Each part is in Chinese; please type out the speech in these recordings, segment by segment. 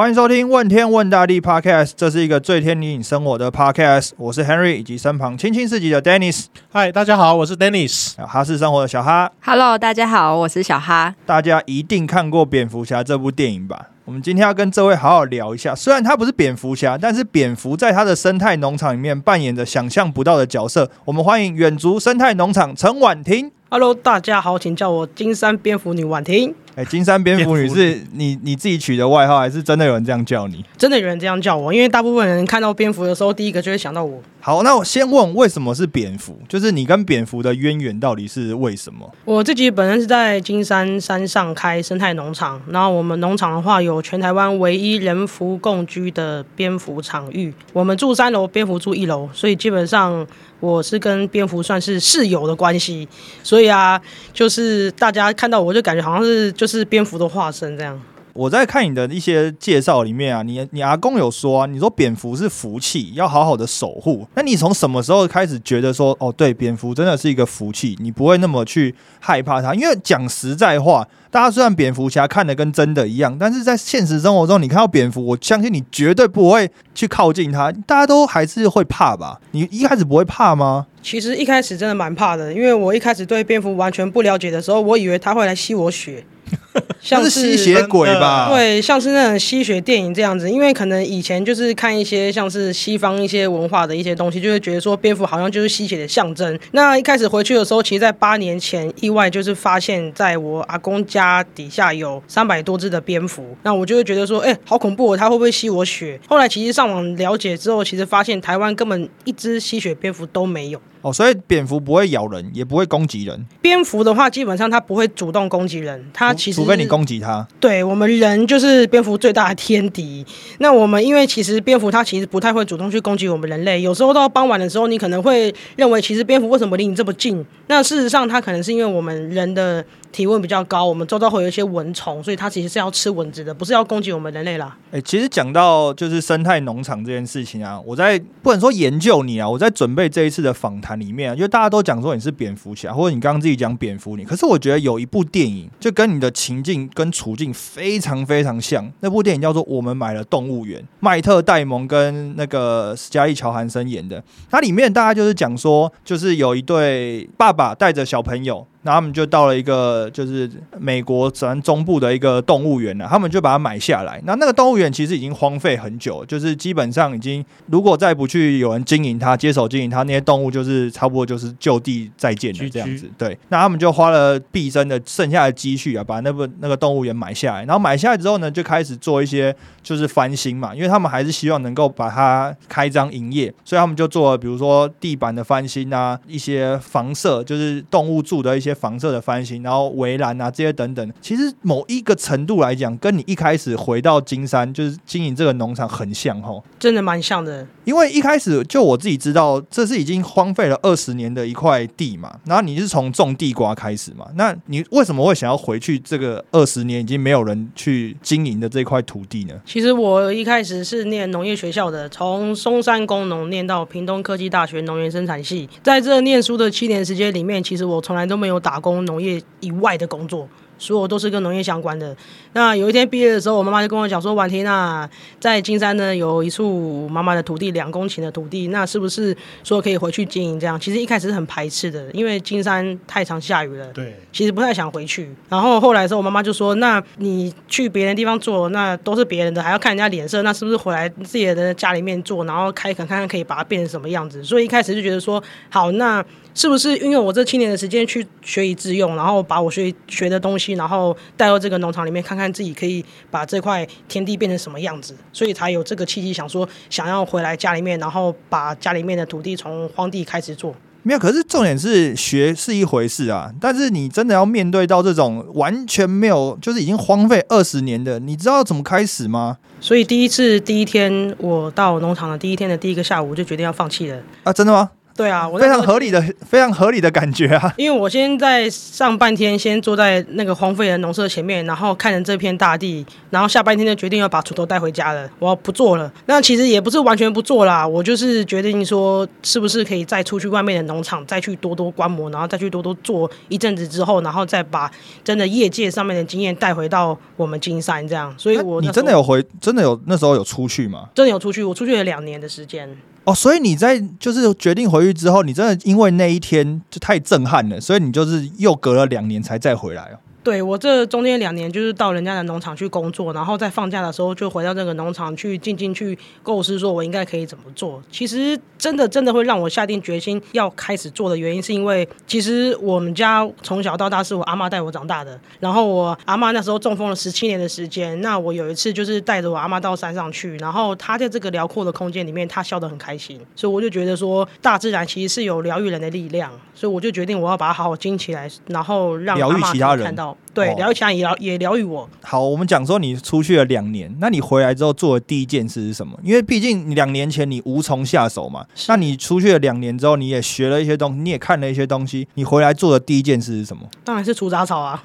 欢迎收听《问天问大地》Podcast，这是一个最贴近生活的 Podcast。我是 Henry，以及身旁青青四级的 Dennis。嗨，大家好，我是 Dennis。哈是生活的小哈。Hello，大家好，我是小哈。大家一定看过《蝙蝠侠》这部电影吧？我们今天要跟这位好好聊一下。虽然他不是蝙蝠侠，但是蝙蝠在他的生态农场里面扮演着想象不到的角色。我们欢迎远足生态农场陈婉婷。Hello，大家好，请叫我金山蝙蝠女婉婷。哎，金山蝙蝠女是你你自己取的外号，还是真的有人这样叫你？真的有人这样叫我，因为大部分人看到蝙蝠的时候，第一个就会想到我。好，那我先问，为什么是蝙蝠？就是你跟蝙蝠的渊源到底是为什么？我自己本身是在金山山上开生态农场，然后我们农场的话有全台湾唯一人蝠共居的蝙蝠场域。我们住三楼，蝙蝠住一楼，所以基本上我是跟蝙蝠算是室友的关系。所以啊，就是大家看到我就感觉好像是就是蝙蝠的化身这样。我在看你的一些介绍里面啊，你你阿公有说啊，你说蝙蝠是福气，要好好的守护。那你从什么时候开始觉得说，哦，对，蝙蝠真的是一个福气，你不会那么去害怕它？因为讲实在话，大家虽然蝙蝠侠看的跟真的一样，但是在现实生活中，你看到蝙蝠，我相信你绝对不会去靠近它，大家都还是会怕吧？你一开始不会怕吗？其实一开始真的蛮怕的，因为我一开始对蝙蝠完全不了解的时候，我以为它会来吸我血。像是吸血鬼吧？对，像是那种吸血电影这样子。因为可能以前就是看一些像是西方一些文化的一些东西，就会觉得说蝙蝠好像就是吸血的象征。那一开始回去的时候，其实，在八年前意外就是发现，在我阿公家底下有三百多只的蝙蝠。那我就会觉得说，哎，好恐怖哦，它会不会吸我血？后来其实上网了解之后，其实发现台湾根本一只吸血蝙蝠都没有。哦，所以蝙蝠不会咬人，也不会攻击人。蝙蝠的话，基本上它不会主动攻击人，它其实除非你攻击它。对我们人就是蝙蝠最大的天敌。那我们因为其实蝙蝠它其实不太会主动去攻击我们人类，有时候到傍晚的时候，你可能会认为其实蝙蝠为什么离你这么近？那事实上它可能是因为我们人的。体温比较高，我们周遭会有一些蚊虫，所以它其实是要吃蚊子的，不是要攻击我们人类啦。哎，其实讲到就是生态农场这件事情啊，我在不能说研究你啊，我在准备这一次的访谈里面，啊，就大家都讲说你是蝙蝠侠，或者你刚刚自己讲蝙蝠女，可是我觉得有一部电影就跟你的情境跟处境非常非常像，那部电影叫做《我们买了动物园》，迈特戴蒙跟那个斯嘉丽乔韩森演的，它里面大家就是讲说，就是有一对爸爸带着小朋友。那他们就到了一个就是美国咱中部的一个动物园了，他们就把它买下来。那那个动物园其实已经荒废很久，就是基本上已经如果再不去有人经营它、接手经营它，那些动物就是差不多就是就地再见了这样子。对，那他们就花了毕生的剩下的积蓄啊，把那个那个动物园买下来。然后买下来之后呢，就开始做一些就是翻新嘛，因为他们还是希望能够把它开张营业，所以他们就做了比如说地板的翻新啊，一些房舍就是动物住的一些。房舍的翻新，然后围栏啊这些等等，其实某一个程度来讲，跟你一开始回到金山就是经营这个农场很像吼，真的蛮像的。因为一开始就我自己知道，这是已经荒废了二十年的一块地嘛，然后你是从种地瓜开始嘛，那你为什么会想要回去这个二十年已经没有人去经营的这块土地呢？其实我一开始是念农业学校的，从松山工农念到屏东科技大学农园生产系，在这念书的七年时间里面，其实我从来都没有打工农业以外的工作。所有都是跟农业相关的。那有一天毕业的时候，我妈妈就跟我讲说：“婉婷啊，在金山呢有一处妈妈的土地，两公顷的土地，那是不是说可以回去经营？这样其实一开始是很排斥的，因为金山太常下雨了。对，其实不太想回去。然后后来的时候，我妈妈就说：那你去别人地方做，那都是别人的，还要看人家脸色，那是不是回来自己的家里面做，然后开垦看看可以把它变成什么样子？所以一开始就觉得说，好，那是不是运用我这七年的时间去学以致用，然后把我学学的东西。然后带到这个农场里面，看看自己可以把这块田地变成什么样子，所以才有这个契机，想说想要回来家里面，然后把家里面的土地从荒地开始做。没有，可是重点是学是一回事啊，但是你真的要面对到这种完全没有，就是已经荒废二十年的，你知道怎么开始吗？所以第一次第一天我到农场的第一天的第一个下午，就决定要放弃了啊！真的吗？对啊，我非常合理的、非常合理的感觉啊。因为我先在上半天先坐在那个荒废的农舍前面，然后看着这片大地，然后下半天就决定要把锄头带回家了，我要不做了。那其实也不是完全不做啦，我就是决定说，是不是可以再出去外面的农场，再去多多观摩，然后再去多多做一阵子之后，然后再把真的业界上面的经验带回到我们金山这样。所以我你真的有回，真的有那时候有出去吗？真的有出去，我出去了两年的时间。哦，所以你在就是决定回去之后，你真的因为那一天就太震撼了，所以你就是又隔了两年才再回来哦。对我这中间两年就是到人家的农场去工作，然后在放假的时候就回到这个农场去静静去构思，说我应该可以怎么做。其实真的真的会让我下定决心要开始做的原因，是因为其实我们家从小到大是我阿妈带我长大的，然后我阿妈那时候中风了十七年的时间，那我有一次就是带着我阿妈到山上去，然后她在这个辽阔的空间里面，她笑得很开心，所以我就觉得说大自然其实是有疗愈人的力量，所以我就决定我要把它好好经起来，然后让疗愈其他人看到。对，哦疗愈其他也疗也疗愈我。好，我们讲说你出去了两年，那你回来之后做的第一件事是什么？因为毕竟你两年前你无从下手嘛，那你出去了两年之后，你也学了一些东西，你也看了一些东西，你回来做的第一件事是什么？当然是除杂草啊！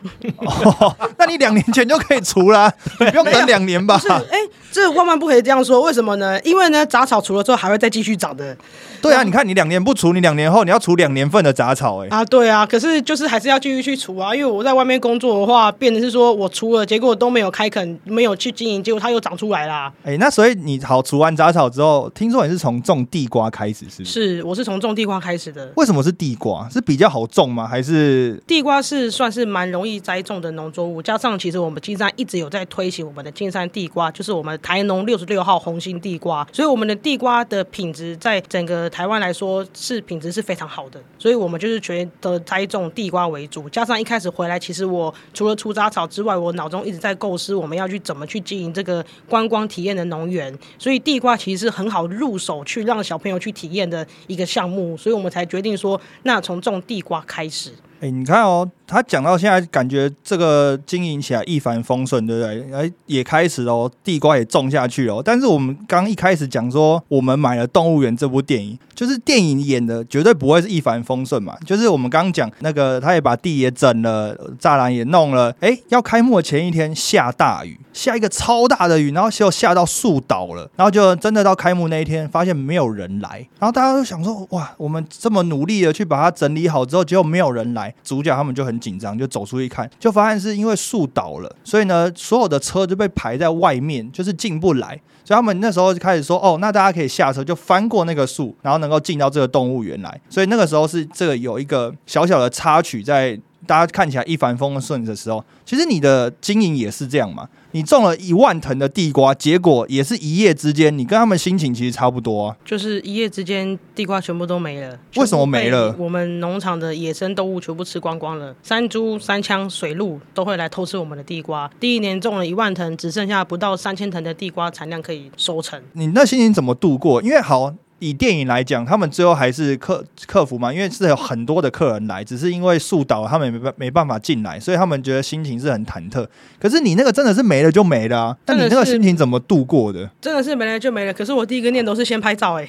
哦，那你两年前就可以除啦、你不用等两年吧不？是，哎、这万万不可以这样说。为什么呢？因为呢，杂草除了之后还会再继续长的对啊，你看你两年不除，你两年后你要除两年份的杂草、哎，啊。对啊，可是就是还是要继续去除啊。因为我在外面工作的话，变成是说我除了，结果都没有开垦，没有去经营，结果它又长出来啦。哎、那所以你好除完杂草之后，听说你是从种地瓜开始，是不是？是，我是从种地瓜开始的。为什么是地瓜？是比较好种吗？还是地瓜是算是蛮容易栽种的农作物，加上其实我们金山一直有在推行我们的金山地瓜，就是我们台农六十六号红心地瓜，所以我们的地瓜的品质在整个台湾来说是品质是非常好的，所以我们就是觉得栽种地瓜为主，加上一开始回来，其实我除了除杂草之外，我脑中一直在构思我们要去怎么去经营这个观光体验的农园，所以地瓜其实是很好入手去让小朋友去体验的一个项目，所以我们才决定说，那从种地瓜开始。哎、你看哦，他讲到现在，感觉这个经营起来一帆风顺，对不对？哎，也开始哦，地瓜也种下去了哦。但是我们刚一开始讲说，我们买了《动物园》这部电影，就是电影演的绝对不会是一帆风顺嘛。就是我们刚讲那个，他也把地也整了，栅栏也弄了。哎，要开幕的前一天下大雨，下一个超大的雨，然后就下到树倒了，然后就真的到开幕那一天，发现没有人来，然后大家都想说，哇，我们这么努力的去把它整理好之后，结果没有人来，主角他们就很紧张，就走出去看，就发现是因为树倒了，所以呢，所有的车就被排在外面，就是进不来。所以他们那时候就开始说，哦，那大家可以下车，就翻过那个树，然后能够进到这个动物园来。所以那个时候是这个有一个小小的插曲在。大家看起来一帆风顺的时候，其实你的经营也是这样嘛。你种了一万藤的地瓜，结果也是一夜之间，你跟他们心情其实差不多啊。就是一夜之间，地瓜全部都没了。为什么没了我们农场的野生动物全部吃光光了，山猪、山枪、水鹿都会来偷吃我们的地瓜。第一年种了一万藤，只剩下不到三千藤的地瓜产量可以收成。你那心情怎么度过？因为好。以电影来讲，他们最后还是克克服嘛，因为是有很多的客人来，只是因为树倒了，他们没办没办法进来，所以他们觉得心情是很忐忑。可是你那个真的是没了就没了啊，那你那个心情怎么度过的？真的是没了就没了。可是我第一个念头是先拍照、欸，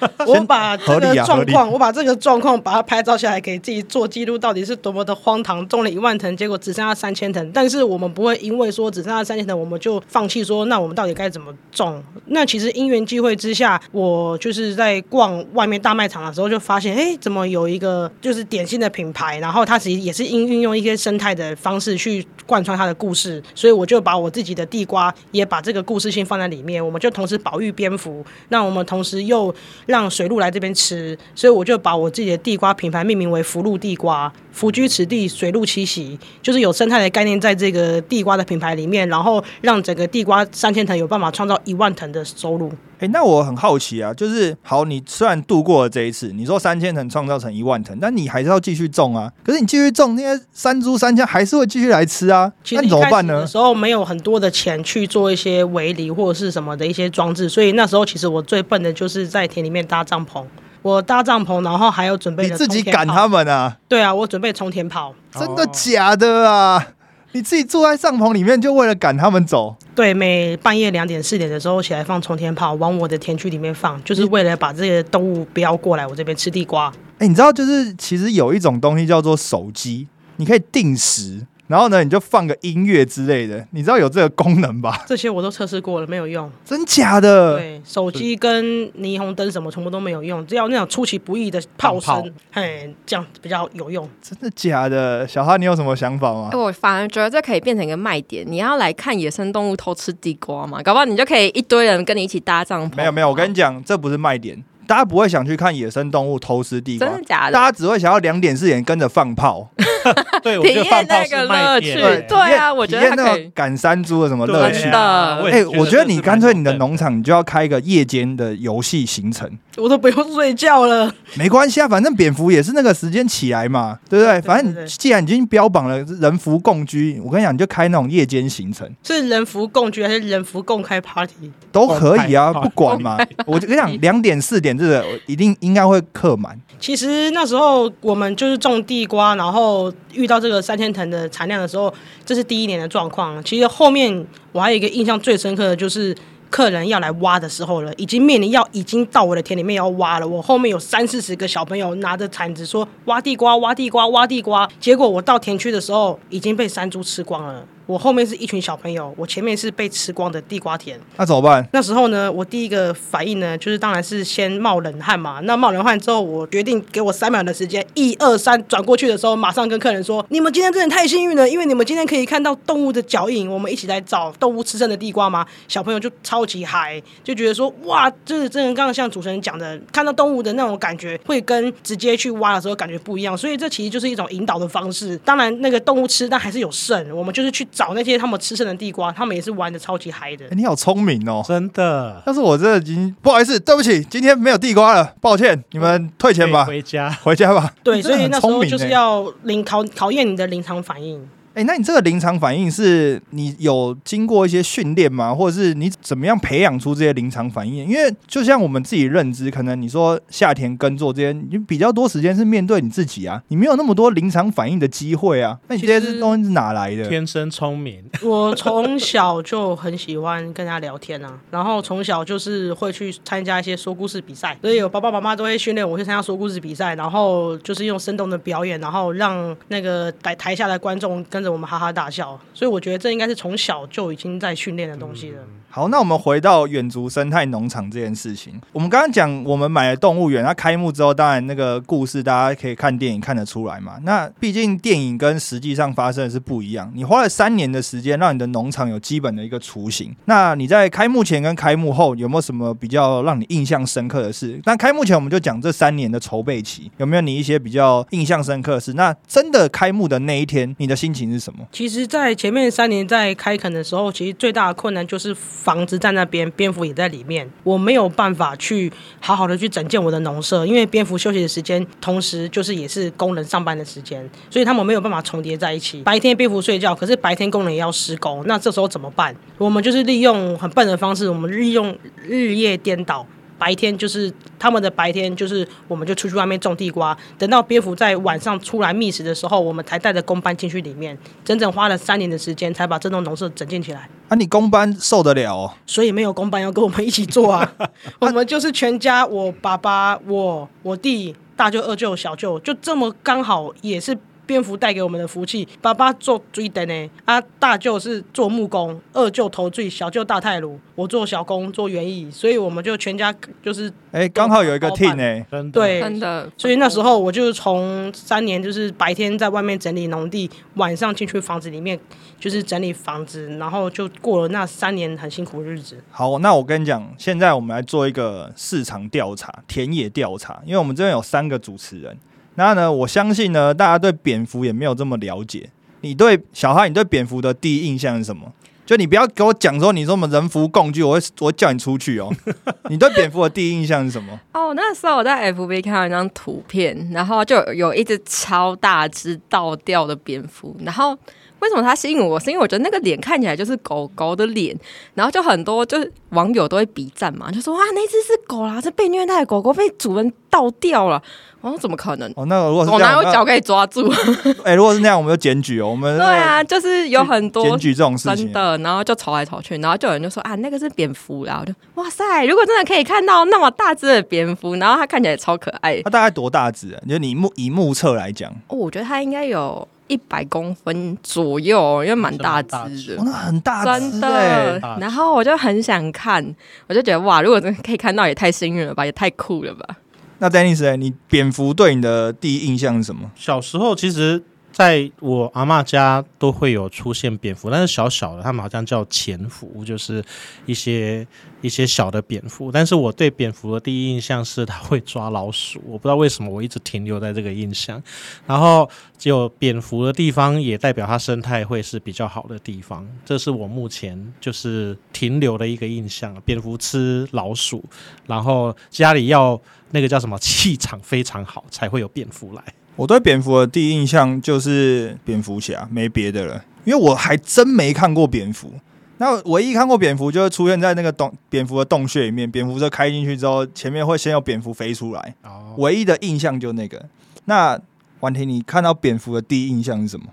哎，我把这个状况，我把这个状况把它拍照下来，给自己做记录，到底是多么的荒唐。种了一万藤，结果只剩下三千藤。但是我们不会因为说只剩下三千藤，我们就放弃说，那我们到底该怎么种？那其实因缘际会之下，我就是在逛外面大卖场的时候，就发现，哎、怎么有一个就是点心的品牌，然后它其实也是应运用一些生态的方式去贯穿它的故事，所以我就把我自己的地瓜也把这个故事性放在里面，我们就同时保育蝙蝠，那我们同时又让水路来这边吃，所以我就把我自己的地瓜品牌命名为福禄地瓜，福居此地，水陆栖息，就是有生态的概念在这个地瓜的品牌里面，然后让整个地瓜三千藤有办法创造一万藤的收入。哎、那我很好奇啊，就是好，你虽然度过了这一次，你说三千藤创造成一万藤，但你还是要继续种啊。可是你继续种，那些山猪山枪还是会继续来吃啊。那怎么办呢一开始的？时候没有很多的钱去做一些围篱或者是什么的一些装置，所以那时候其实我最笨的就是在田里面搭帐篷。我搭帐篷，然后还有准备你自己赶他们啊？对啊，我准备冲天炮。真的假的啊？你自己坐在帐篷里面，就为了赶他们走。对，每半夜两点、四点的时候起来放冲天炮，往我的田区里面放，就是为了把这些动物不要过来我这边吃地瓜。哎、你知道，就是其实有一种东西叫做手机，你可以定时，然后呢，你就放个音乐之类的。你知道有这个功能吧？这些我都测试过了，没有用。真假的？对，手机跟霓虹灯什么全部都没有用，只要那种出其不意的炮声，嘿，这样比较有用。真的假的？小哈，你有什么想法吗哎？我反而觉得这可以变成一个卖点。你要来看野生动物偷吃地瓜嘛？搞不好你就可以一堆人跟你一起搭帐篷。没有没有，我跟你讲，这不是卖点，大家不会想去看野生动物偷吃地瓜真，的假的？大家只会想要两点四点跟着放炮，对，我体觉得放验那个炮是卖乐点趣，对啊，我觉得那它可以。种赶山猪的什么乐趣哎、我觉得你干脆你的农场你就要开一个夜间的游戏行程，我都不用睡觉了。没关系啊，反正蝙蝠也是那个时间起来嘛，对不对？反正你既然已经标榜了人福共居，我跟你讲，你就开那种夜间行程是人福共居还是人福共开 party？都可以啊，不管嘛。我就跟你讲，两点四点这个一定应该会客满。其实那时候我们就是种地瓜，然后遇到这个三千藤的产量的时候，这是第一年的状况。其实后面我还有一个印象最深刻的就是。客人要来挖的时候了，已经面临要已经到我的田里面要挖了。我后面有三四十个小朋友拿着铲子说挖地瓜、挖地瓜、挖地瓜。结果我到田区的时候已经被山猪吃光了。我后面是一群小朋友，我前面是被吃光的地瓜田。那怎么办？那时候呢，我第一个反应呢，就是当然是先冒冷汗嘛。那冒冷汗之后，我决定给我三秒的时间，一二三，转过去的时候，马上跟客人说：“你们今天真的太幸运了，因为你们今天可以看到动物的脚印，我们一起来找动物吃剩的地瓜吗。”小朋友就超级嗨，就觉得说：“哇，这真的刚刚像主持人讲的，看到动物的那种感觉，会跟直接去挖的时候感觉不一样。所以这其实就是一种引导的方式。当然，那个动物吃，但还是有剩，我们就是去找那些他们吃剩的地瓜，他们也是玩的超级嗨的哎。你好聪明哦！真的，但是我这已经不好意思，对不起，今天没有地瓜了，抱歉，你们退钱吧，回家。回家吧。对，所以那时候就是要临考考验你的临场反应。哎、那你这个临场反应是你有经过一些训练吗？或者是你怎么样培养出这些临场反应？因为就像我们自己认知，可能你说夏天耕作这些，你比较多时间是面对你自己啊，你没有那么多临场反应的机会啊。那你这些东西是哪来的？天生聪明，我从小就很喜欢跟人家聊天啊，然后从小就是会去参加一些说故事比赛，所以我爸爸妈妈都会训练我去参加说故事比赛，然后就是用生动的表演，然后让那个台台下的观众跟着我们哈哈大笑。所以我觉得这应该是从小就已经在训练的东西了。好，那我们回到远足生态农场这件事情。我们刚刚讲，我们买了动物园，它开幕之后，当然那个故事大家可以看电影看得出来嘛。那毕竟电影跟实际上发生的是不一样。你花了三年的时间，让你的农场有基本的一个雏形。那你在开幕前跟开幕后有没有什么比较让你印象深刻的事？那开幕前我们就讲这三年的筹备期，有没有你一些比较印象深刻的事？那真的开幕的那一天，你的心情是什么？其实，在前面三年在开垦的时候，其实最大的困难就是房子在那边，蝙蝠也在里面，我没有办法去好好的去整建我的农舍，因为蝙蝠休息的时间，同时就是也是工人上班的时间，所以他们没有办法重叠在一起。白天蝙蝠睡觉，可是白天工人也要施工，那这时候怎么办？我们就是利用很笨的方式，我们利用日夜颠倒。白天就是他们的白天，就是我们就出去外面种地瓜，等到蝙蝠在晚上出来觅食的时候，我们才带着工班进去里面，整整花了三年的时间才把这栋农舍整建起来。啊，你公班受得了哦？所以没有工班要跟我们一起做啊，我们就是全家，我爸爸、我、我弟、大舅、二舅、小舅，就这么刚好也是。蝙蝠带给我们的福气，爸爸做追灯呢，啊，大舅是做木工，二舅投醉，小舅大太鲁，我做小工做园艺，所以我们就全家就是哎、刚好有一个包 team 办哎、真的。对。真的，所以那时候我就从三年就是白天在外面整理农地，晚上进去房子里面就是整理房子，然后就过了那三年很辛苦的日子。好，那我跟你讲，现在我们来做一个市场调查、田野调查，因为我们这边有三个主持人。那呢，我相信呢，大家对蝙蝠也没有这么了解。你对小哈，你对蝙蝠的第一印象是什么？就你不要给我讲说你说我们人蝠共居，我会我会叫你出去哦。你对蝙蝠的第一印象是什么？哦，那时候我在 FB 看到一张图片，然后就有一只超大只倒吊的蝙蝠，然后为什么它吸引我？是因为我觉得那个脸看起来就是狗狗的脸，然后就很多就是网友都会比赞嘛，就说哇那只是狗啦，这被虐待的狗狗被主人倒掉了。我说怎么可能？哦，那如果是狗这样，那哪有脚可以抓住？哎、如果是那样，我们就检举哦，我们 对啊，就是有很多检举这种事情真。的，然后就吵来吵去，然后就有人就说啊，那个是蝙蝠啦，我就哇塞，如果真的可以看到那么大只的蝙蝠，然后它看起来超可爱，它大概多大只、啊？就你目以目测来讲，哦，我觉得它应该有一百公分左右，因为蛮大只只的哦，。那很大只的，然后我就很想看，我就觉得哇，如果真的可以看到，也太幸运了吧，也太酷了吧！那 Dennis，欸你蝙蝠对你的第一印象是什么？小时候其实在我阿嬷家都会有出现蝙蝠，但是小小的，他们好像叫潜蝠，就是一些一些小的蝙蝠。但是我对蝙蝠的第一印象是它会抓老鼠，我不知道为什么我一直停留在这个印象。然后只有蝙蝠的地方，也代表它生态会是比较好的地方，这是我目前就是停留的一个印象。蝙蝠吃老鼠，然后家里要那个叫什么气场非常好，才会有蝙蝠来。我对蝙蝠的第一印象就是蝙蝠侠，没别的了。因为我还真没看过蝙蝠。那唯一看过蝙蝠，就是出现在那个洞蝙蝠的洞穴里面，蝙蝠车开进去之后，前面会先有蝙蝠飞出来。哦，唯一的印象就那个。那婉婷，你看到蝙蝠的第一印象是什么？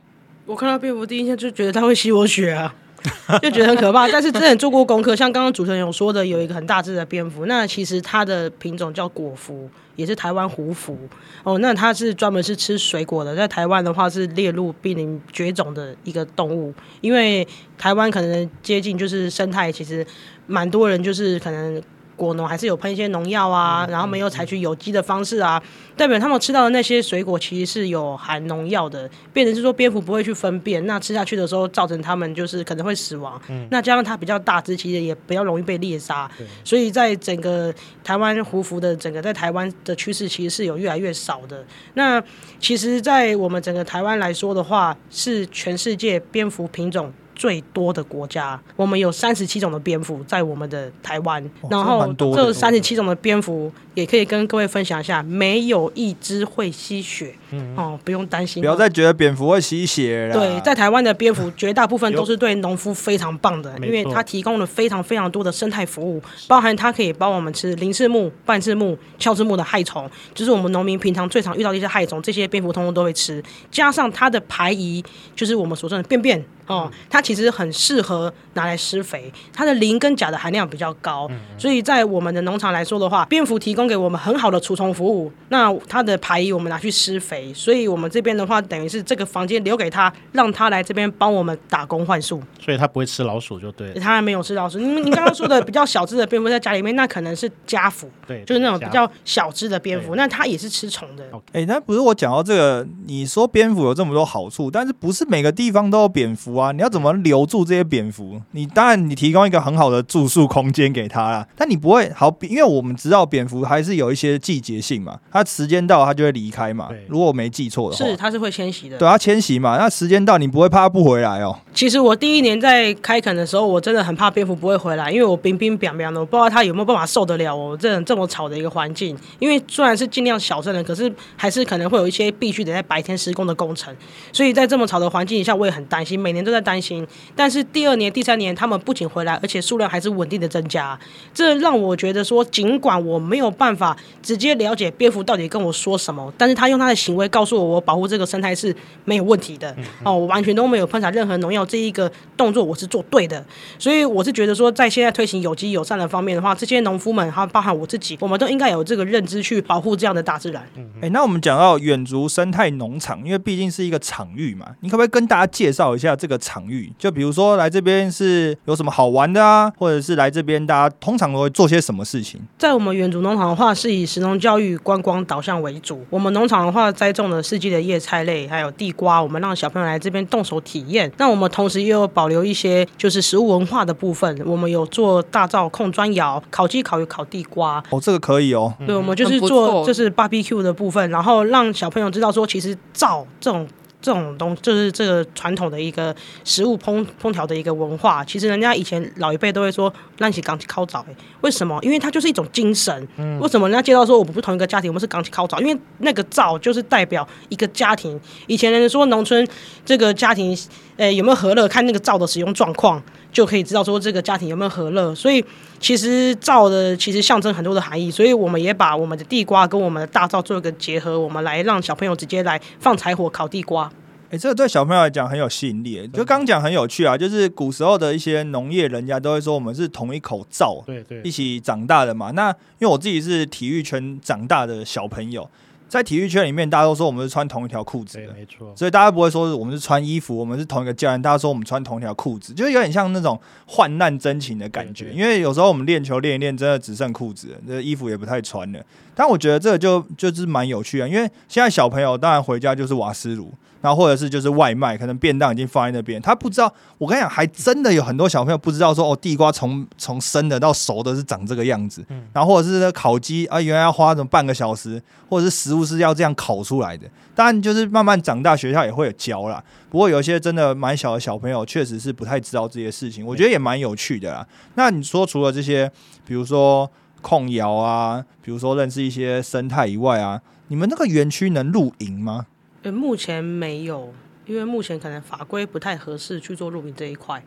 我看到蝙蝠第一印象就觉得它会吸我血啊，就觉得很可怕。但是之前做过功课，像刚刚主持人有说的，有一个很大只的蝙蝠，那其实它的品种叫果蝠，也是台湾胡蝠哦。那它是专门是吃水果的，在台湾的话是列入濒临绝种的一个动物，因为台湾可能接近就是生态，其实蛮多人就是可能。果农还是有喷一些农药啊，然后没有采取有机的方式啊，代表他们吃到的那些水果其实是有含农药的，变成是说蝙蝠不会去分辨，那吃下去的时候造成他们就是可能会死亡。嗯那加上它比较大只，其实也比较容易被猎杀，所以在整个台湾胡服的整个在台湾的趋势其实是有越来越少的。那其实，在我们整个台湾来说的话，是全世界蝙蝠品种。最多的国家，我们有三十七种的蝙蝠在我们的台湾，哦然后这三十七种的蝙蝠也可以跟各位分享一下，没有一只会吸血，哦，不用担心哦。不要再觉得蝙蝠会吸血了。对，在台湾的蝙蝠 绝大部分都是对农夫非常棒的，因为它提供了非常非常多的生态服务，包含它可以帮我们吃林氏木、半翅木、鞘翅木的害虫，就是我们农民平常最常遇到的一些害虫，这些蝙蝠通通都会吃。加上它的排遗，就是我们所说的便便哦，它其实很适合拿来施肥，它的磷跟钾的含量比较高，所以在我们的农场来说的话，蝙蝠提供给我们很好的除虫服务。那它的排遗我们拿去施肥，所以我们这边的话，等于是这个房间留给他，让他来这边帮我们打工换宿。所以它不会吃老鼠就对了。他还没有吃老鼠，你们你刚刚说的比较小只的蝙蝠在家里面，那可能是家蝠，对，就是那种比较小只的蝙蝠，那它也是吃虫的。哎、那不是我讲到这个，你说蝙蝠有这么多好处，但是不是每个地方都有蝙蝠啊？你要怎么留住这些蝙蝠？你当然你提供一个很好的住宿空间给它啦，但你不会好，因为我们知道蝙蝠还是有一些季节性嘛，它时间到它就会离开嘛。如果我没记错的话，是，它是会迁徙的。对它迁徙嘛，那时间到你不会怕它不回来哦。其实我第一年在开垦的时候，我真的很怕蝙蝠不会回来，因为我冰冰凉凉的，我不知道它有没有办法受得了我这这么吵的一个环境。因为虽然是尽量小声的，可是还是可能会有一些必须得在白天施工的工程，所以在这么吵的环境下，我也很担心，每年都在担心。但是第二年、第三年，他们不仅回来，而且数量还是稳定的增加，这让我觉得说，尽管我没有办法直接了解蝙蝠到底跟我说什么，但是他用他的行为告诉我，我保护这个生态是没有问题的。哦，我完全都没有喷洒任何农药，这一个动作我是做对的。所以我是觉得说，在现在推行有机友善的方面的话，这些农夫们，还有包含我自己，我们都应该有这个认知去保护这样的大自然。哎、那我们讲到远足生态农场，因为毕竟是一个场域嘛，你可不可以跟大家介绍一下这个场域？就比如说来这边是有什么好玩的啊，或者是来这边大家通常都会做些什么事情？在我们远足农场的话，是以食农教育观光导向为主。我们农场的话，栽种了四季的叶菜类，还有地瓜，我们让小朋友来这边动手体验。那我们同时也有保留一些就是食物文化的部分，我们有做大灶控砖窑、烤鸡、烤鱼、烤地瓜。哦，这个可以哦。对，我们就是做就是 barbecue 的部分，然后让小朋友知道说，其实灶这种。这种东，就是这个传统的一个食物烹烹调的一个文化。其实人家以前老一辈都会说“让起港起烤早”，哎，为什么？因为它就是一种精神。为什么人家介绍说我们不同一个家庭，我们是港起烤早？因为那个灶就是代表一个家庭。以前人说农村这个家庭，呃，有没有和乐，看那个灶的使用状况。就可以知道说这个家庭有没有和乐，所以其实灶的其实象征很多的含义，所以我们也把我们的地瓜跟我们的大灶做一个结合，我们来让小朋友直接来放柴火烤地瓜。哎，这个对小朋友来讲很有吸引力。就刚讲很有趣啊，就是古时候的一些农业人家都会说我们是同一口灶，对对，一起长大的嘛。那因为我自己是体育圈长大的小朋友。在体育圈里面，大家都说我们是穿同一条裤子的，没错。所以大家不会说我们是穿衣服，我们是同一个教练。大家说我们穿同一条裤子，就有点像那种患难真情的感觉。因为有时候我们练球练一练，真的只剩裤子，这衣服也不太穿了。但我觉得这个就就是蛮有趣的，因为现在小朋友当然回家就是瓦斯炉。然后或者是就是外卖，可能便当已经放在那边，他不知道。我跟你讲，还真的有很多小朋友不知道说，哦，地瓜从从生的到熟的是长这个样子。然后或者是烤鸡啊，原来要花什么半个小时，或者是食物是要这样烤出来的。当然就是慢慢长大，学校也会有教啦。不过有些真的蛮小的小朋友，确实是不太知道这些事情。我觉得也蛮有趣的啦。那你说除了这些，比如说控窑啊，比如说认识一些生态以外啊，你们那个园区能露营吗？目前没有，因为目前可能法规不太合适去做露营这一块。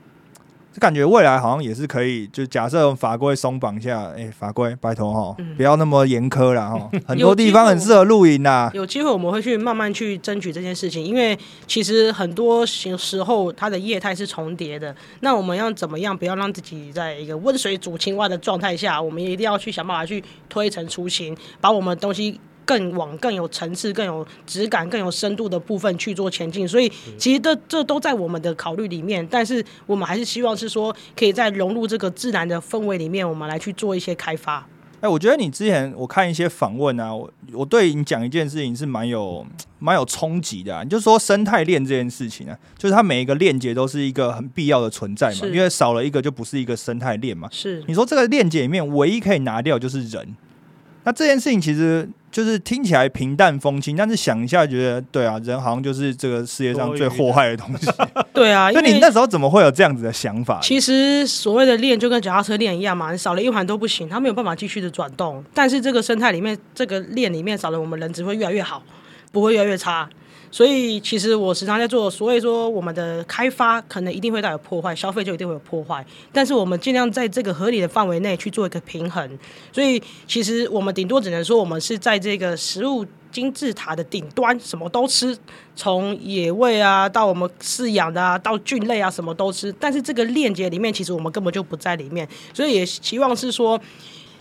就感觉未来好像也是可以，就假设法规松绑一下，哎，法规拜托哈，不要那么严苛了哈。很多地方很适合露营呐。有机会我们会去慢慢去争取这件事情，因为其实很多时候它的业态是重叠的。那我们要怎么样，不要让自己在一个温水煮青蛙的状态下？我们一定要去想办法去推陈出新，把我们东西。更往更有层次、更有质感、更有深度的部分去做前进，所以其实这这都在我们的考虑里面。但是我们还是希望是说，可以在融入这个自然的氛围里面，我们来去做一些开发。哎，我觉得你之前我看一些访问啊，我我对你讲一件事情是蛮有蛮有冲击的。你就说生态链这件事情啊，就是它每一个链接都是一个很必要的存在嘛，因为少了一个就不是一个生态链嘛。是你说这个链接里面唯一可以拿掉就是人，那这件事情其实。就是听起来平淡风轻，但是想一下觉得，对啊，人好像就是这个世界上最祸害的东西。对啊，那你那时候怎么会有这样子的想法？其实所谓的链就跟脚踏车链一样嘛，你少了一环都不行，它没有办法继续的转动。但是这个生态里面，这个链里面少了我们人，只会越来越好，不会越来越差。所以其实我时常在做，所以说我们的开发可能一定会带有破坏，消费就一定会有破坏。但是我们尽量在这个合理的范围内去做一个平衡。所以其实我们顶多只能说，我们是在这个食物金字塔的顶端，什么都吃，从野味啊到我们饲养的啊，到菌类啊，什么都吃。但是这个链接里面，其实我们根本就不在里面。所以也希望是说。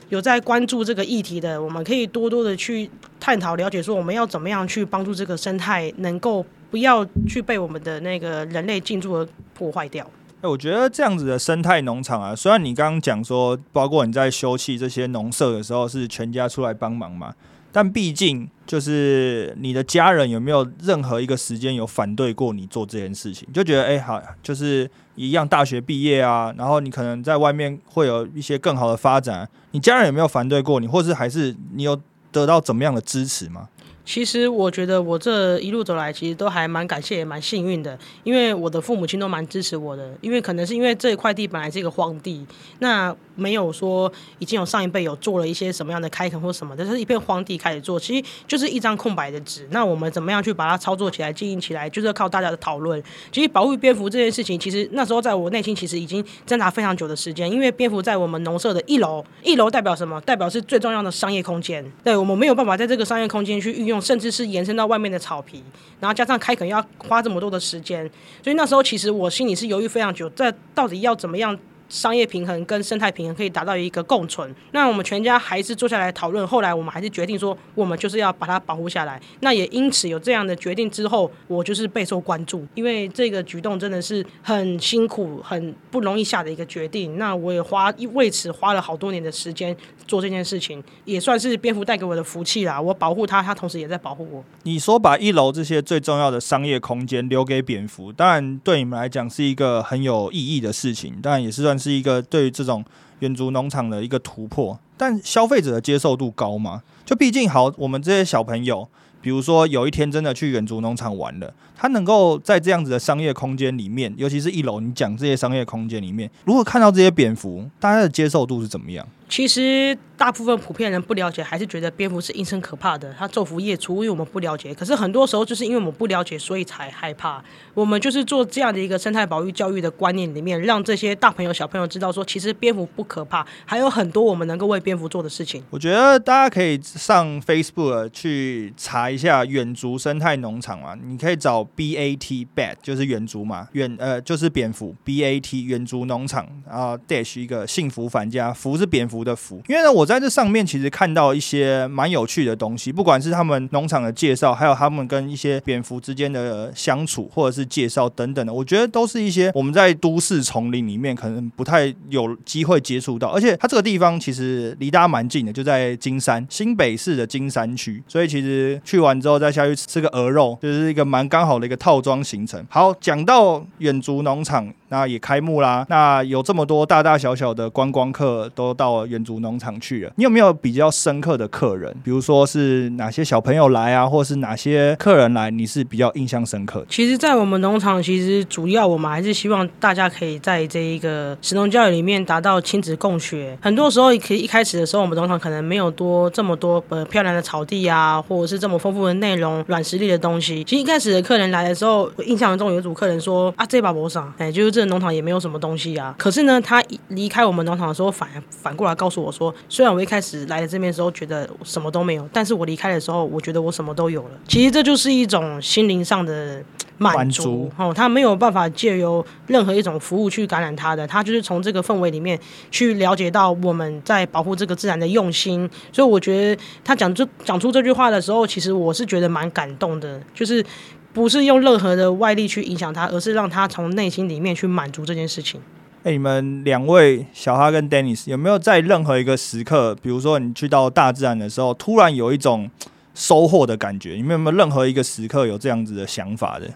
有在关注这个议题的，我们可以多多的去探讨、了解，说我们要怎么样去帮助这个生态，能够不要去被我们的那个人类进驻而破坏掉。哎，我觉得这样子的生态农场啊，虽然你刚刚讲说，包括你在修葺这些农舍的时候是全家出来帮忙嘛。但毕竟，就是你的家人有没有任何一个时间有反对过你做这件事情？就觉得哎，好，就是一样大学毕业啊，然后你可能在外面会有一些更好的发展，你家人有没有反对过你，或是还是你有得到怎么样的支持吗？其实我觉得我这一路走来，其实都还蛮感谢，也蛮幸运的，因为我的父母亲都蛮支持我的。因为可能是因为这一块地本来是一个荒地，那没有说已经有上一辈有做了一些什么样的开垦或什么的，就是一片荒地开始做，其实就是一张空白的纸。那我们怎么样去把它操作起来、经营起来，就是要靠大家的讨论。其实保护蝙蝠这件事情，其实那时候在我内心其实已经挣扎非常久的时间，因为蝙蝠在我们农舍的一楼，一楼代表什么？代表是最重要的商业空间。对我们没有办法在这个商业空间去运用。甚至是延伸到外面的草皮，然后加上开垦要花这么多的时间，所以那时候其实我心里是犹豫非常久，这到底要怎么样？商业平衡跟生态平衡可以达到一个共存。那我们全家还是坐下来讨论，后来我们还是决定说，我们就是要把它保护下来。那也因此有这样的决定之后，我就是备受关注，因为这个举动真的是很辛苦、很不容易下的一个决定。那我也花为此花了好多年的时间做这件事情，也算是蝙蝠带给我的福气啦。我保护它，它同时也在保护我。你说把一楼这些最重要的商业空间留给蝙蝠，当然对你们来讲是一个很有意义的事情，当然也是算。是一个对于这种远足农场的一个突破，但消费者的接受度高吗？就毕竟好，我们这些小朋友比如说有一天真的去远足农场玩了，他能够在这样子的商业空间里面，尤其是一楼，你讲这些商业空间里面，如果看到这些蝙蝠，大家的接受度是怎么样？其实大部分普遍人不了解，还是觉得蝙蝠是阴森可怕的，它昼伏夜出，因为我们不了解。可是很多时候就是因为我们不了解，所以才害怕。我们就是做这样的一个生态保育教育的观念里面，让这些大朋友小朋友知道说，其实蝙蝠不可怕，还有很多我们能够为蝙蝠做的事情。我觉得大家可以上 Facebook 去查一下远足生态农场嘛，你可以找 B A T Bat 就是远足嘛，远呃就是蝙蝠 B A T 远足农场啊 dash 一个幸福返家，福是蝙蝠的福。因为呢，我在这上面其实看到一些蛮有趣的东西，不管是他们农场的介绍，还有他们跟一些蝙蝠之间的相处，或者是介绍等等的，我觉得都是一些我们在都市丛林里面可能不太有机会接触到。而且它这个地方其实离大家蛮近的，就在金山新北市的金山区，所以其实去完之后再下去吃个鹅肉，就是一个蛮刚好的一个套装行程。好，讲到远足农场。那也开幕啦，那有这么多大大小小的观光客都到远足农场去了，你有没有比较深刻的客人？比如说是哪些小朋友来啊，或是哪些客人来，你是比较印象深刻的？其实，在我们农场，其实主要我们还是希望大家可以在这一个实农教育里面达到亲子共学。很多时候，可以一开始的时候，我们农场可能没有多这么多呃漂亮的草地啊，或者是这么丰富的内容、软实力的东西。其实一开始的客人来的时候，印象中有一组客人说啊，这把博上，哎，就是这农场也没有什么东西啊。可是呢，他离开我们农场的时候，反反过来告诉我说，虽然我一开始来的这边的时候觉得什么都没有，但是我离开的时候，我觉得我什么都有了。其实这就是一种心灵上的满足哦，他没有办法借由任何一种服务去感染他的，他就是从这个氛围里面去了解到我们在保护这个自然的用心。所以我觉得他讲这讲出这句话的时候，其实我是觉得蛮感动的，就是。不是用任何的外力去影响他，而是让他从内心里面去满足这件事情。哎，你们两位小哈跟 Dennis 有没有在任何一个时刻，比如说你去到大自然的时候，突然有一种收获的感觉？你们有没有任何一个时刻有这样子的想法的？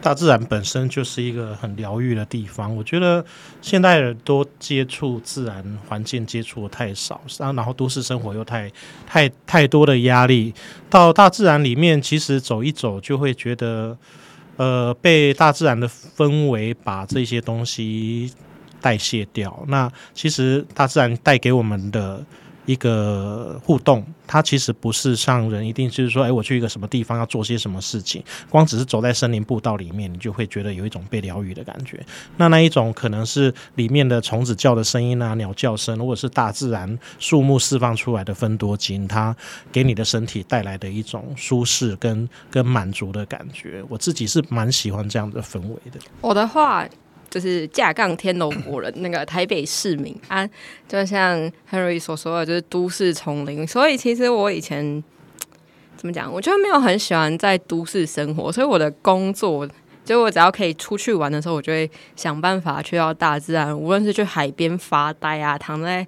大自然本身就是一个很疗愈的地方。我觉得现代人都接触自然环境接触的太少，然后都市生活又太太太多的压力，到大自然里面其实走一走就会觉得，呃，被大自然的氛围把这些东西代谢掉。那其实大自然带给我们的。一个互动，它其实不是像人一定就是说，哎，我去一个什么地方要做些什么事情，光只是走在森林步道里面，你就会觉得有一种被疗愈的感觉。那那一种可能是里面的虫子叫的声音啊，鸟叫声，或者是大自然树木释放出来的分多精，它给你的身体带来的一种舒适跟跟满足的感觉。我自己是蛮喜欢这样的氛围的。我的话。就是架杠天龙国人，那个台北市民啊，就像 Henry 所说的，就是都市丛林。所以其实我以前怎么讲，我就没有很喜欢在都市生活。所以我的工作，就我只要可以出去玩的时候，我就会想办法去到大自然，无论是去海边发呆啊，躺在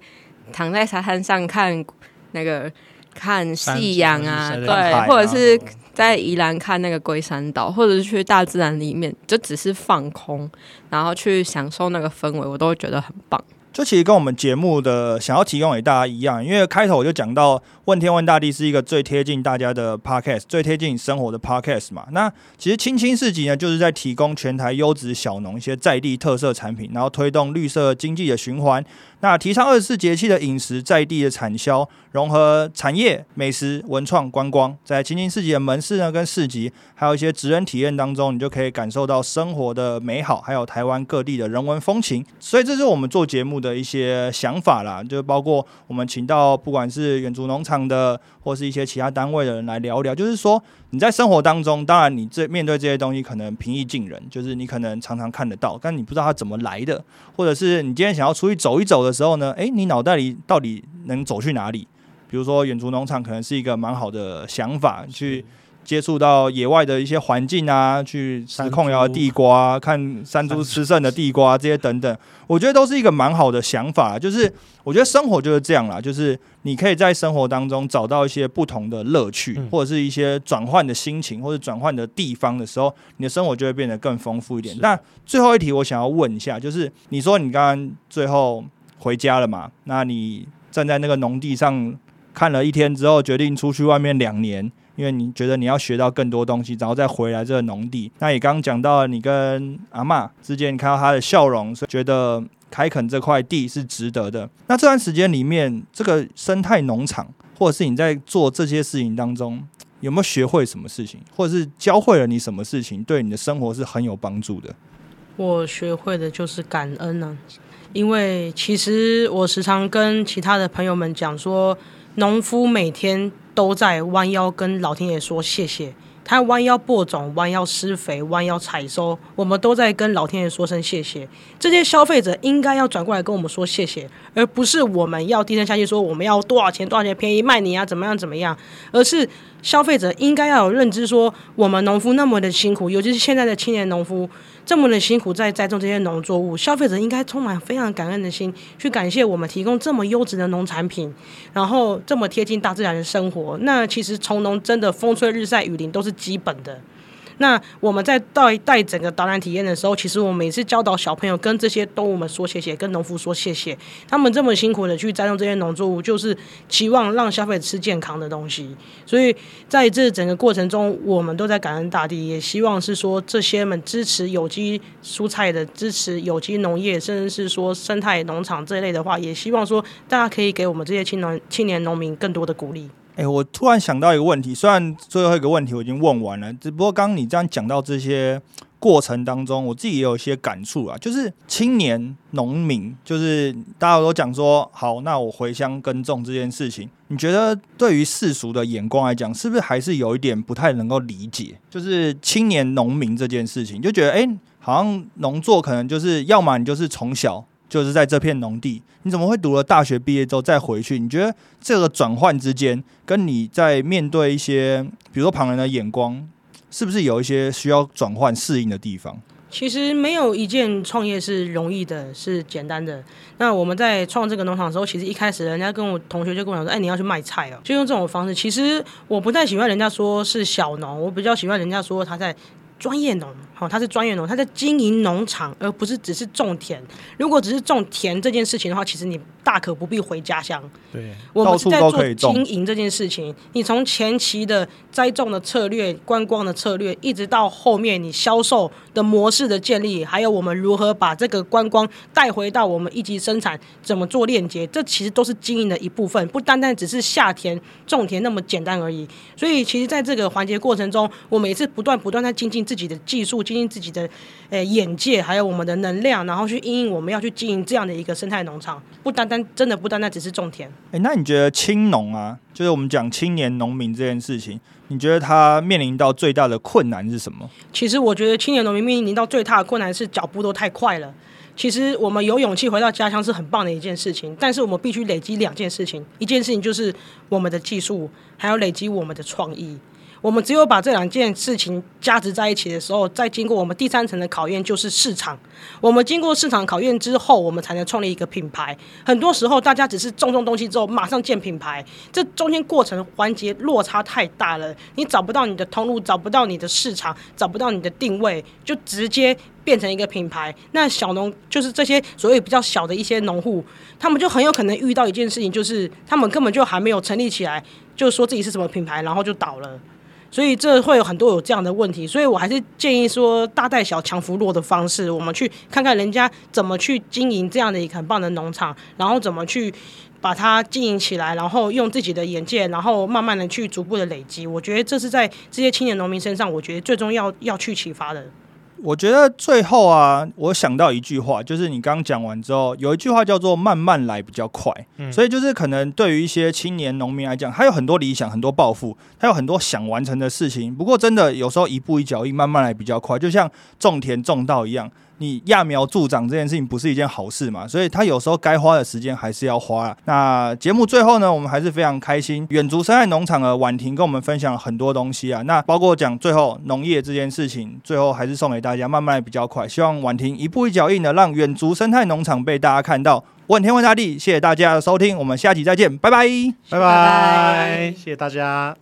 躺在沙滩上看那个看夕阳啊，对，或者是。在宜兰看那个龟山岛，或者是去大自然里面，就只是放空，然后去享受那个氛围，我都会觉得很棒。就其实跟我们节目的想要提供给大家一样，因为开头我就讲到问天问大地是一个最贴近大家的 podcast，最贴近生活的 podcast 嘛。那其实青青市集呢，就是在提供全台优质小农一些在地特色产品，然后推动绿色经济的循环。那提倡二十四节气的饮食，在地的产销，融合产业、美食、文创、观光，在青青市集的门市呢，跟市集，还有一些职人体验当中，你就可以感受到生活的美好，还有台湾各地的人文风情。所以这是我们做节目的一些想法啦，就包括我们请到不管是远足农场场的，或是一些其他单位的人来聊聊，就是说。你在生活当中，当然你这面对这些东西可能平易近人，就是你可能常常看得到，但你不知道它怎么来的，或者是你今天想要出去走一走的时候呢？诶，你脑袋里到底能走去哪里？比如说远足农场可能是一个蛮好的想法，去接触到野外的一些环境啊，去吃控窑的地瓜，看山猪吃剩的地瓜这些等等，我觉得都是一个蛮好的想法，就是。我觉得生活就是这样啦，就是你可以在生活当中找到一些不同的乐趣，或者是一些转换的心情，或者转换的地方的时候，你的生活就会变得更丰富一点。那最后一题，我想要问一下，就是你说你刚刚最后回家了嘛？那你站在那个农地上看了一天之后，决定出去外面两年，因为你觉得你要学到更多东西，然后再回来这个农地。那也刚刚讲到了你跟阿嬷之间，你看到她的笑容，所以觉得开垦这块地是值得的。那这段时间里面，这个生态农场，或者是你在做这些事情当中，有没有学会什么事情，或者是教会了你什么事情，对你的生活是很有帮助的？我学会的就是感恩呢、因为其实我时常跟其他的朋友们讲说，农夫每天都在弯腰跟老天爷说谢谢。他弯腰播种、弯腰施肥、弯腰采收，我们都在跟老天爷说声谢谢。这些消费者应该要转过来跟我们说谢谢，而不是我们要低声下气说我们要多少钱多少钱便宜卖你啊，怎么样怎么样，而是消费者应该要有认知说，我们农夫那么的辛苦，尤其是现在的青年农夫这么的辛苦在栽种这些农作物，消费者应该充满非常感恩的心，去感谢我们提供这么优质的农产品，然后这么贴近大自然的生活。那其实从农真的风吹日晒雨淋都是基本的。那我们在带带整个导览体验的时候，其实我每次教导小朋友跟这些动物们说谢谢，跟农夫说谢谢，他们这么辛苦的去栽种这些农作物，就是期望让消费者吃健康的东西。所以在这整个过程中，我们都在感恩大地，也希望是说这些们支持有机蔬菜的，支持有机农业，甚至是说生态农场这一类的话，也希望说大家可以给我们这些青农青年农民更多的鼓励。哎、我突然想到一个问题，虽然最后一个问题我已经问完了，只不过刚刚你这样讲到这些过程当中，我自己也有一些感触啊，就是青年农民，就是大家都讲说，好，那我回乡耕种这件事情，你觉得对于世俗的眼光来讲，是不是还是有一点不太能够理解？就是青年农民这件事情，就觉得，哎、好像农作可能就是，要么你就是从小。就是在这片农地，你怎么会读了大学毕业之后再回去？你觉得这个转换之间，跟你在面对一些，比如说旁人的眼光，是不是有一些需要转换适应的地方？其实没有一件创业是容易的，是简单的。那我们在创这个农场的时候，其实一开始人家跟我同学就跟我讲说：“哎，你要去卖菜哦。”就用这种方式。其实我不太喜欢人家说是小农，我比较喜欢人家说他在专业农，好、他是专业农，他在经营农场，而不是只是种田。如果只是种田这件事情的话，其实你大可不必回家乡。对，我们是在做经营这件事情。你从前期的栽种的策略、观光的策略，一直到后面你销售的模式的建立，还有我们如何把这个观光带回到我们一级生产，怎么做链接，这其实都是经营的一部分，不单单只是下田种田那么简单而已。所以，其实在这个环节过程中，我们也是不断不断在精进自己的技术，精进自己的呃眼界，还有我们的能量，然后去因应我们要去经营这样的一个生态农场，不单单真的不单单只是种田。哎、那你觉得青农啊，就是我们讲青年农民这件事情，你觉得他面临到最大的困难是什么？其实我觉得青年农民面临到最大的困难是脚步都太快了。其实我们有勇气回到家乡是很棒的一件事情，但是我们必须累积两件事情，一件事情就是我们的技术，还有累积我们的创意。我们只有把这两件事情加值在一起的时候，再经过我们第三层的考验，就是市场。我们经过市场考验之后，我们才能创立一个品牌。很多时候，大家只是种种东西之后马上建品牌，这中间过程环节落差太大了，你找不到你的通路，找不到你的市场，找不到你的定位，就直接变成一个品牌。那小农就是这些所谓比较小的一些农户，他们就很有可能遇到一件事情，就是他们根本就还没有成立起来，就说自己是什么品牌，然后就倒了。所以这会有很多有这样的问题，所以我还是建议说大带小强扶弱的方式，我们去看看人家怎么去经营这样的一个很棒的农场，然后怎么去把它经营起来，然后用自己的眼界，然后慢慢的去逐步的累积。我觉得这是在这些青年农民身上，我觉得最终要要去启发的。我觉得最后啊，我想到一句话，就是你刚刚讲完之后，有一句话叫做“慢慢来比较快”，所以就是可能对于一些青年农民来讲，他有很多理想、很多抱负，他有很多想完成的事情。不过真的有时候一步一脚印，慢慢来比较快，就像种田种稻一样。你揠苗助长这件事情不是一件好事嘛，所以他有时候该花的时间还是要花啊。那节目最后呢，我们还是非常开心，远足生态农场的婉婷跟我们分享了很多东西啊。那包括讲最后农业这件事情，最后还是送给大家，慢慢来比较快。希望婉婷一步一脚印的让远足生态农场被大家看到。问天问大地，谢谢大家的收听，我们下期再见，拜拜。拜拜拜，谢谢大家。